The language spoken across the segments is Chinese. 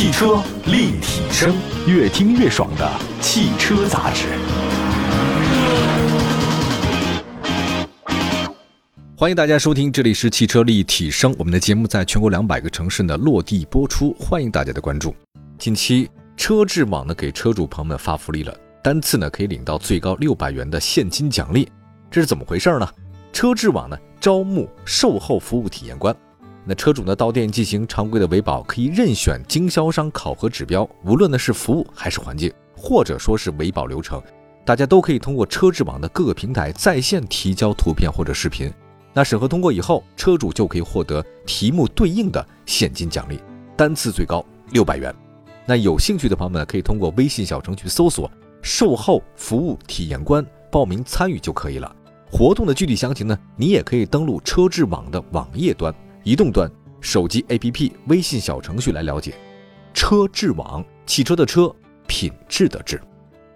汽车立体声，越听越爽的汽车杂志。欢迎大家收听，这里是汽车立体声。我们的节目在全国两百个城市呢落地播出，欢迎大家的关注。近期车智网呢给车主朋友们发福利了，单次呢可以领到最高六百元的现金奖励，这是怎么回事呢？车智网呢招募售后服务体验官，那车主呢到店进行常规的维保，可以任选经销商考核指标，无论呢是服务还是环境，或者说是维保流程，大家都可以通过车质网的各个平台在线提交图片或者视频。那审核通过以后，车主就可以获得题目对应的现金奖励，单次最高六百元。那有兴趣的朋友们可以通过微信小程序搜索“售后服务体验官”报名参与就可以了。活动的具体详情呢，你也可以登录车质网的网页端、移动端、手机 APP、微信小程序来了解。车智网，汽车的车，品质的质。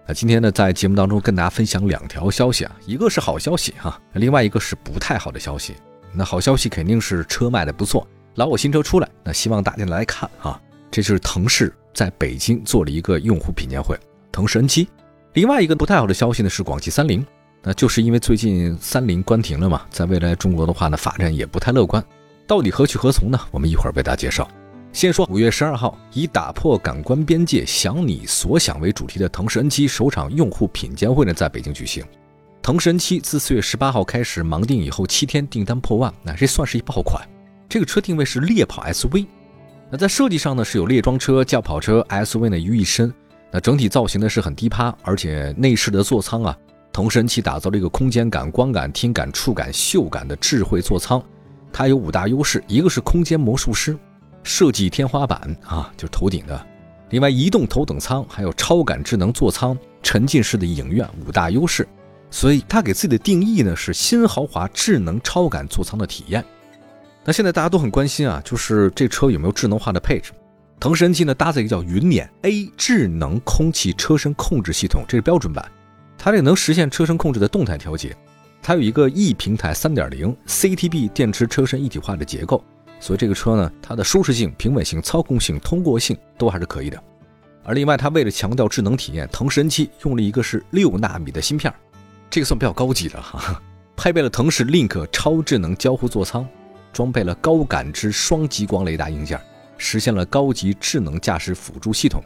那今天呢，在节目当中跟大家分享两条消息啊，一个是好消息哈，另外一个是不太好的消息。那好消息肯定是车卖的不错，老我新车出来，那希望大家来看啊。这就是腾势在北京做了一个用户品鉴会，腾势 N7。另外一个不太好的消息呢是广汽三菱，那就是因为最近三菱关停了嘛，在未来中国的话呢发展也不太乐观，到底何去何从呢？我们一会儿为大家介绍。先说五月十二号，以打破感官边界，想你所想为主题的腾势 N7 首场用户品鉴会呢，在北京举行。腾势 N7 自四月十八号开始盲定以后，七天订单破万，那这算是一爆款。这个车定位是猎跑 SUV，那在设计上呢，是有猎装车、轿跑车、SUV 呢于一身。那整体造型呢是很低趴，而且内饰的座舱啊，腾势 N7 打造了一个空间感、光感、听感、触感、嗅感的智慧座舱。它有五大优势，一个是空间魔术师。设计天花板啊，就是头顶的。另外，移动头等舱还有超感智能座舱、沉浸式的影院五大优势。所以，它给自己的定义呢是新豪华智能超感座舱的体验。那现在大家都很关心啊，就是这车有没有智能化的配置？腾势 N7 呢搭载一个叫云辇 A 智能空气车身控制系统，这是标准版，它这个能实现车身控制的动态调节。它有一个 E 平台3.0 CTB 电池车身一体化的结构。所以这个车呢，它的舒适性、平稳性、操控性、通过性都还是可以的。而另外，它为了强调智能体验，腾势 N7 用了一个是六纳米的芯片，这个算比较高级的哈。配备了腾势 Link 超智能交互座舱，装备了高感知双激光雷达硬件，实现了高级智能驾驶辅助系统。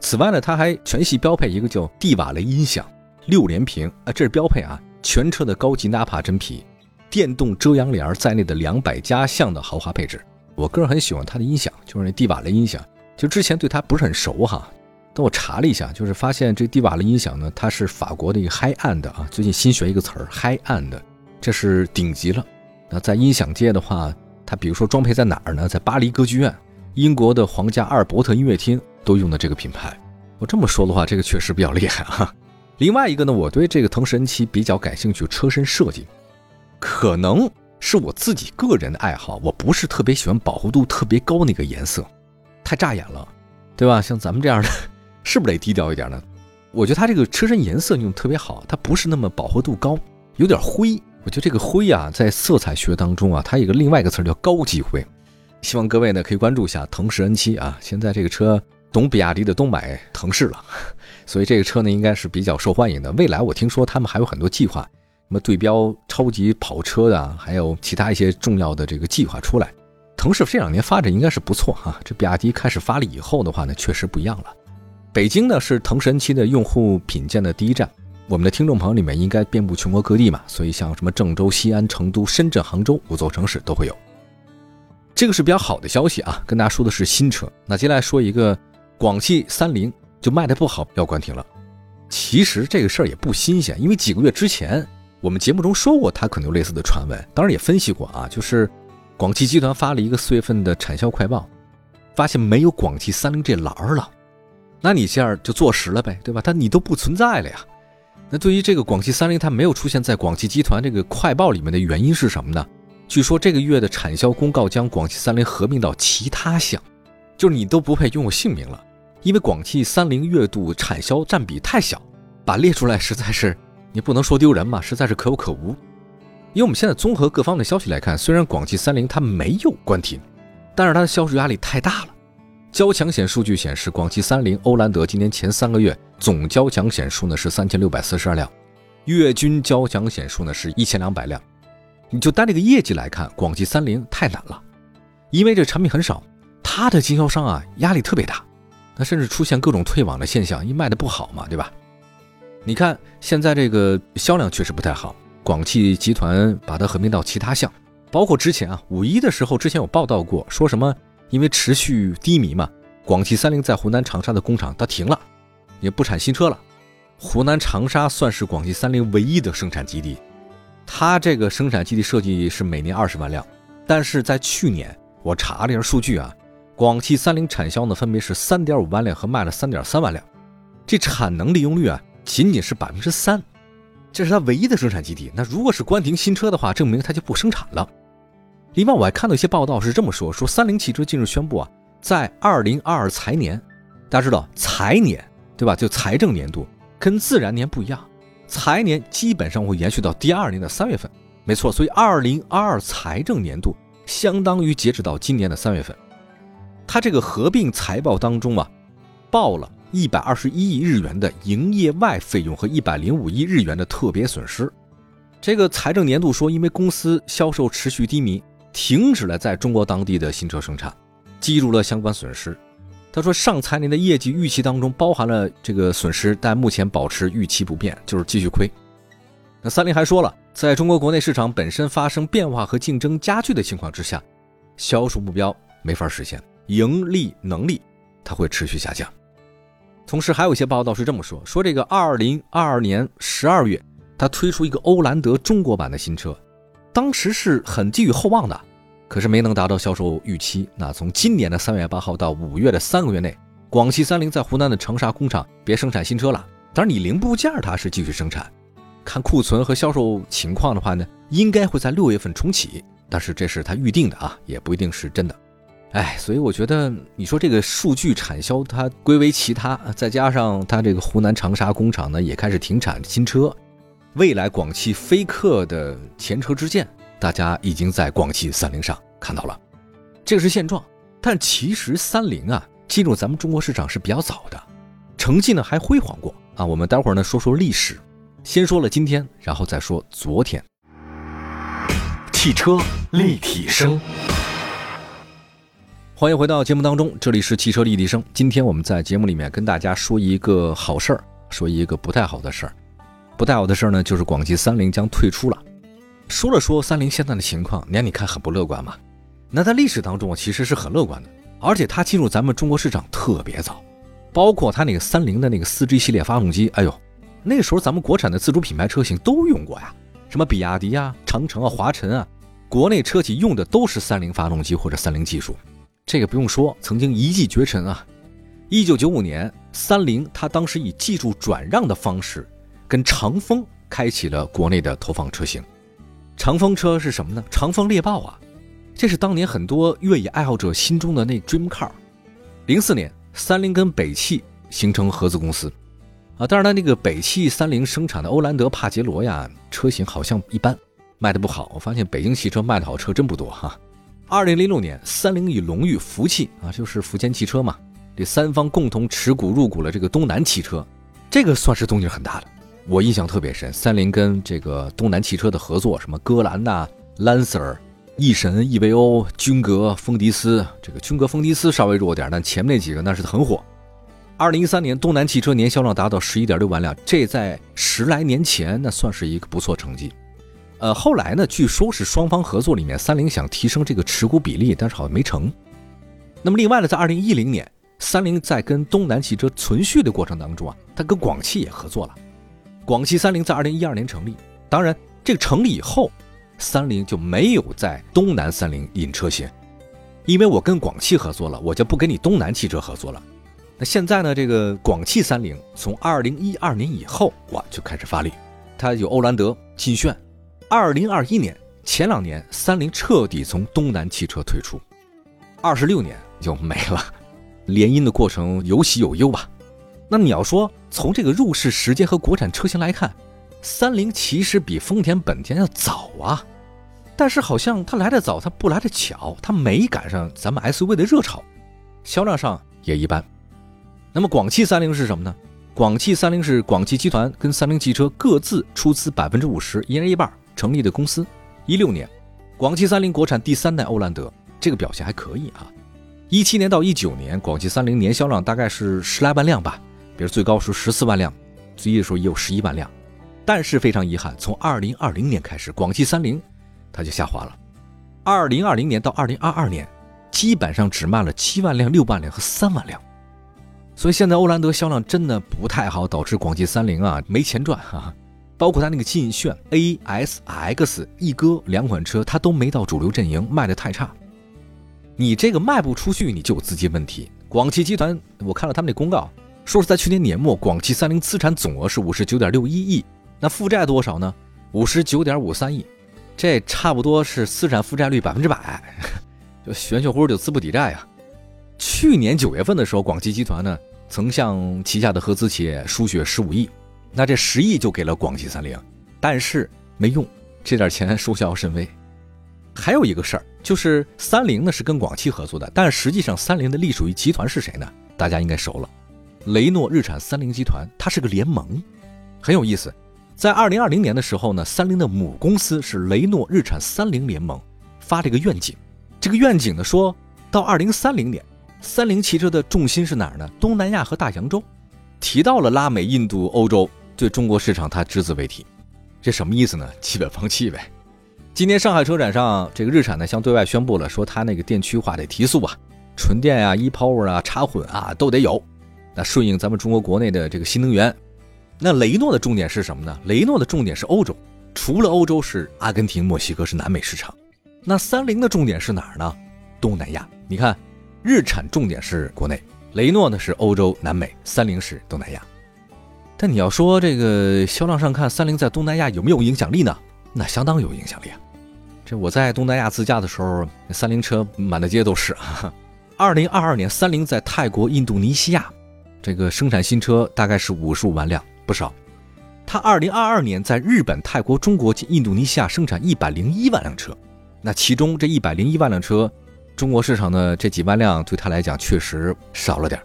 此外呢，它还全系标配一个叫蒂瓦雷音响，六连屏啊，这是标配啊，全车的高级纳帕真皮。电动遮阳帘在内的两百加项的豪华配置，我个人很喜欢它的音响，就是那蒂瓦雷音响。就之前对它不是很熟哈，但我查了一下，就是发现这蒂瓦雷音响呢，它是法国的一个 High End 啊，最近新学一个词儿 High End，这是顶级了。那在音响界的话，它比如说装配在哪儿呢？在巴黎歌剧院、英国的皇家阿尔伯特音乐厅都用的这个品牌。我这么说的话，这个确实比较厉害啊。另外一个呢，我对这个腾势 N7 比较感兴趣，车身设计。可能是我自己个人的爱好，我不是特别喜欢饱和度特别高那个颜色，太扎眼了，对吧？像咱们这样的，是不是得低调一点呢？我觉得它这个车身颜色用特别好，它不是那么饱和度高，有点灰。我觉得这个灰啊，在色彩学当中啊，它有个另外一个词叫高级灰。希望各位呢可以关注一下腾势 N7 啊，现在这个车懂比亚迪的都买腾势了，所以这个车呢应该是比较受欢迎的。未来我听说他们还有很多计划。什么对标超级跑车的，还有其他一些重要的这个计划出来。腾势这两年发展应该是不错哈。这比亚迪开始发力以后的话呢，确实不一样了。北京呢是腾势七的用户品鉴的第一站。我们的听众朋友里面应该遍布全国各地嘛，所以像什么郑州、西安、成都、深圳、杭州五座城市都会有。这个是比较好的消息啊，跟大家说的是新车。那接下来说一个，广汽三菱就卖的不好要关停了。其实这个事儿也不新鲜，因为几个月之前。我们节目中说过，它可能有类似的传闻，当然也分析过啊，就是广汽集团发了一个四月份的产销快报，发现没有广汽三菱这栏儿了，那你这样就坐实了呗，对吧？它你都不存在了呀。那对于这个广汽三菱，它没有出现在广汽集团这个快报里面的原因是什么呢？据说这个月的产销公告将广汽三菱合并到其他项，就是你都不配拥有姓名了，因为广汽三菱月度产销占比太小，把列出来实在是。你不能说丢人嘛，实在是可有可无。因为我们现在综合各方的消息来看，虽然广汽三菱它没有关停，但是它的销售压力太大了。交强险数据显示，广汽三菱、欧蓝德今年前三个月总交强险数呢是三千六百四十二辆，月均交强险数呢是一千两百辆。你就单这个业绩来看，广汽三菱太难了，因为这产品很少，它的经销商啊压力特别大，那甚至出现各种退网的现象，因为卖的不好嘛，对吧？你看现在这个销量确实不太好，广汽集团把它合并到其他项，包括之前啊五一的时候，之前有报道过，说什么？因为持续低迷嘛，广汽三菱在湖南长沙的工厂它停了，也不产新车了。湖南长沙算是广汽三菱唯一的生产基地，它这个生产基地设计是每年二十万辆，但是在去年我查了一下数据啊，广汽三菱产销呢分别是三点五万辆和卖了三点三万辆，这产能利用率啊仅仅是百分之三，这是它唯一的生产基地。那如果是关停新车的话，证明它就不生产了。另外，我还看到一些报道是这么说：说三菱汽车近日宣布啊，在二零二二财年，大家知道财年对吧？就财政年度跟自然年不一样，财年基本上会延续到第二年的三月份，没错。所以二零二二财政年度相当于截止到今年的三月份，它这个合并财报当中啊，报了一百二十一亿日元的营业外费用和一百零五亿日元的特别损失。这个财政年度说，因为公司销售持续低迷。停止了在中国当地的新车生产，计入了相关损失。他说，上财年的业绩预期当中包含了这个损失，但目前保持预期不变，就是继续亏。那三菱还说了，在中国国内市场本身发生变化和竞争加剧的情况之下，销售目标没法实现，盈利能力它会持续下降。同时，还有一些报道是这么说：说这个二零二二年十二月，它推出一个欧蓝德中国版的新车。当时是很寄予厚望的，可是没能达到销售预期。那从今年的三月八号到五月的三个月内，广汽三菱在湖南的长沙工厂别生产新车了。当然，你零部件它是继续生产，看库存和销售情况的话呢，应该会在六月份重启。但是这是他预定的啊，也不一定是真的。哎，所以我觉得你说这个数据产销它归为其他，再加上它这个湖南长沙工厂呢也开始停产新车。未来广汽菲克的前车之鉴，大家已经在广汽三菱上看到了，这个是现状。但其实三菱啊进入咱们中国市场是比较早的，成绩呢还辉煌过啊。我们待会儿呢说说历史，先说了今天，然后再说昨天。汽车立体声，欢迎回到节目当中，这里是汽车立体声。今天我们在节目里面跟大家说一个好事儿，说一个不太好的事儿。不太好的事儿呢，就是广汽三菱将退出了。说了说三菱现在的情况，你，你看很不乐观嘛？那在历史当中其实是很乐观的，而且它进入咱们中国市场特别早，包括它那个三菱的那个四 G 系列发动机，哎呦，那时候咱们国产的自主品牌车型都用过呀，什么比亚迪啊、长城啊、华晨啊，国内车企用的都是三菱发动机或者三菱技术，这个不用说，曾经一骑绝尘啊。一九九五年，三菱它当时以技术转让的方式。跟长风开启了国内的投放车型，长风车是什么呢？长风猎豹啊，这是当年很多越野爱好者心中的那 dream car。零四年，三菱跟北汽形成合资公司，啊，但是呢，那个北汽三菱生产的欧蓝德、帕杰罗呀，车型好像一般，卖的不好。我发现北京汽车卖的好车真不多哈。二零零六年，三菱与龙裕、福汽啊，就是福建汽车嘛，这三方共同持股入股了这个东南汽车，这个算是动静很大的。我印象特别深，三菱跟这个东南汽车的合作，什么戈兰呐、Lancer、翼神、EVO、君格、风迪斯，这个君格、风迪斯稍微弱点，但前面那几个那是很火。二零一三年，东南汽车年销量达到十一点六万辆，这在十来年前那算是一个不错成绩。呃，后来呢，据说是双方合作里面，三菱想提升这个持股比例，但是好像没成。那么另外呢，在二零一零年，三菱在跟东南汽车存续的过程当中啊，它跟广汽也合作了。广汽三菱在二零一二年成立，当然这个成立以后，三菱就没有在东南三菱引车型，因为我跟广汽合作了，我就不跟你东南汽车合作了。那现在呢，这个广汽三菱从二零一二年以后，哇就开始发力，它有欧蓝德、劲炫。二零二一年前两年，三菱彻底从东南汽车退出，二十六年就没了，联姻的过程有喜有忧吧。那你要说从这个入市时间和国产车型来看，三菱其实比丰田、本田要早啊，但是好像它来的早，它不来的巧，它没赶上咱们 SUV 的热潮。销量上也一般。那么广汽三菱是什么呢？广汽三菱是广汽集团跟三菱汽车各自出资百分之五十，一人一半成立的公司。一六年，广汽三菱国产第三代欧蓝德，这个表现还可以啊。一七年到一九年，广汽三菱年销量大概是十来万辆吧，比如最高是十四万辆，最低的时候也有十一万辆。但是非常遗憾，从二零二零年开始，广汽三菱它就下滑了。二零二零年到二零二二年，基本上只卖了七万辆、六万辆和三万辆。所以现在欧蓝德销量真的不太好，导致广汽三菱啊没钱赚哈。包括它那个劲炫 A S X、一哥两款车，它都没到主流阵营，卖的太差。你这个卖不出去，你就有资金问题。广汽集团，我看了他们那公告，说是在去年年末，广汽三菱资产总额是五十九点六一亿，那负债多少呢？五十九点五三亿，这差不多是资产负债率百分之百，就玄学乎就资不抵债呀。去年九月份的时候，广汽集团呢曾向旗下的合资企业输血十五亿，那这十亿就给了广汽三菱，但是没用，这点钱收效甚微。还有一个事儿，就是三菱呢是跟广汽合作的，但实际上三菱的隶属于集团是谁呢？大家应该熟了，雷诺日产三菱集团，它是个联盟，很有意思。在二零二零年的时候呢，三菱的母公司是雷诺日产三菱联盟，发了一个愿景，这个愿景呢说到二零三零年，三菱汽车的重心是哪儿呢？东南亚和大洋洲，提到了拉美、印度、欧洲，对中国市场他只字未提，这什么意思呢？基本放弃呗。今天上海车展上，这个日产呢向对外宣布了，说它那个电驱化得提速啊，纯电啊、e-power 啊、插混啊都得有，那顺应咱们中国国内的这个新能源。那雷诺的重点是什么呢？雷诺的重点是欧洲，除了欧洲是阿根廷、墨西哥是南美市场。那三菱的重点是哪儿呢？东南亚。你看，日产重点是国内，雷诺呢是欧洲、南美，三菱是东南亚。但你要说这个销量上看，三菱在东南亚有没有影响力呢？那相当有影响力啊。这我在东南亚自驾的时候，三菱车满大街都是。二零二二年，三菱在泰国、印度尼西亚，这个生产新车大概是五十五万辆，不少。它二零二二年在日本、泰国、中国及印度尼西亚生产一百零一万辆车，那其中这一百零一万辆车，中国市场的这几万辆对他来讲确实少了点儿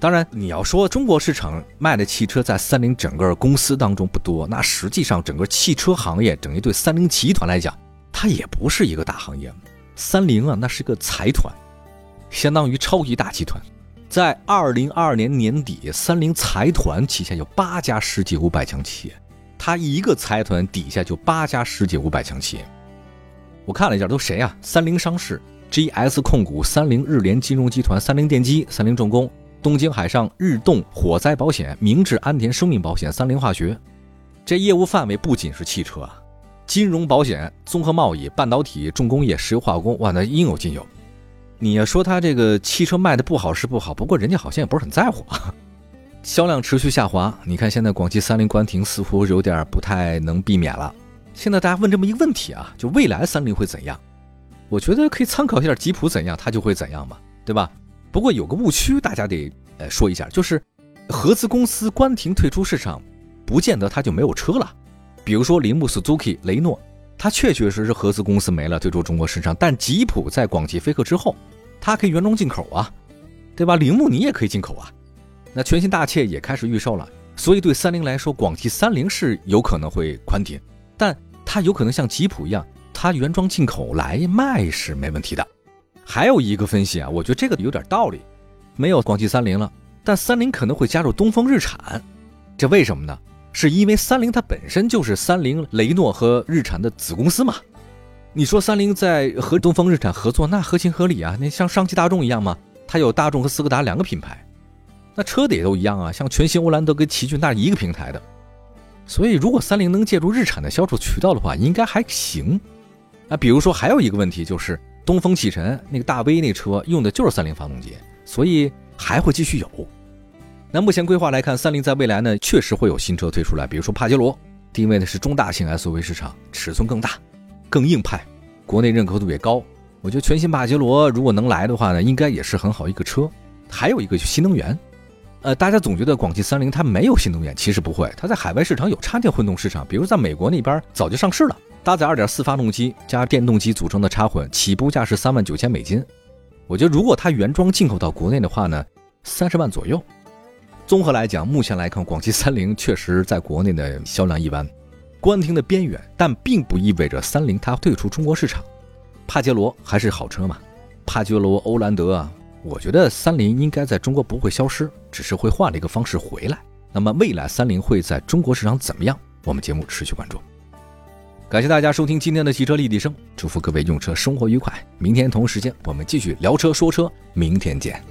当然，你要说中国市场卖的汽车在三菱整个公司当中不多，那实际上整个汽车行业等于对三菱集团来讲。它也不是一个大行业，三菱啊，那是个财团，相当于超级大集团。在二零二二年年底，三菱财团旗下有八家世界五百强企业，它一个财团底下就八家世界五百强企业。我看了一下，都谁啊？三菱商事、GS 控股、三菱日联金融集团、三菱电机、三菱重工、东京海上日动火灾保险、明治安田生命保险、三菱化学。这业务范围不仅是汽车啊。金融保险、综合贸易、半导体、重工业、石油化工，哇，那应有尽有。你要说它这个汽车卖的不好是不好，不过人家好像也不是很在乎，销量持续下滑。你看现在广汽三菱关停似乎有点不太能避免了。现在大家问这么一个问题啊，就未来三菱会怎样？我觉得可以参考一下吉普怎样，它就会怎样嘛，对吧？不过有个误区，大家得呃说一下，就是合资公司关停退出市场，不见得它就没有车了。比如说铃木 Suzuki 雷诺，它确确实实合资公司没了，退出中国市场。但吉普在广汽菲克之后，它可以原装进口啊，对吧？铃木你也可以进口啊。那全新大切也开始预售了，所以对三菱来说，广汽三菱是有可能会宽停，但它有可能像吉普一样，它原装进口来卖是没问题的。还有一个分析啊，我觉得这个有点道理，没有广汽三菱了，但三菱可能会加入东风日产，这为什么呢？是因为三菱它本身就是三菱、雷诺和日产的子公司嘛？你说三菱在和东风日产合作，那合情合理啊。那像上汽大众一样嘛，它有大众和斯柯达两个品牌，那车的也都一样啊。像全新欧蓝德跟奇骏，那是一个平台的。所以如果三菱能借助日产的销售渠道的话，应该还行。啊，比如说还有一个问题就是东风启辰那个大 V 那车用的就是三菱发动机，所以还会继续有。那目前规划来看，三菱在未来呢，确实会有新车推出来，比如说帕杰罗，定位的是中大型 SUV 市场，尺寸更大，更硬派，国内认可度也高。我觉得全新帕杰罗如果能来的话呢，应该也是很好一个车。还有一个就新能源，呃，大家总觉得广汽三菱它没有新能源，其实不会，它在海外市场有插电混动市场，比如在美国那边早就上市了，搭载2.4发动机加电动机组成的插混，起步价是三万九千美金。我觉得如果它原装进口到国内的话呢，三十万左右。综合来讲，目前来看，广汽三菱 确实在国内的销量一般，关停的边缘，但并不意味着三菱它退出中国市场。帕杰罗还是好车嘛，帕杰罗、欧蓝德啊，我觉得三菱应该在中国不会消失，只是会换了一个方式回来。那么未来三菱会在中国市场怎么样？我们节目持续关注。感谢大家收听今天的汽车立体声，祝福各位用车生活愉快。明天同时间我们继续聊车说车，明天见。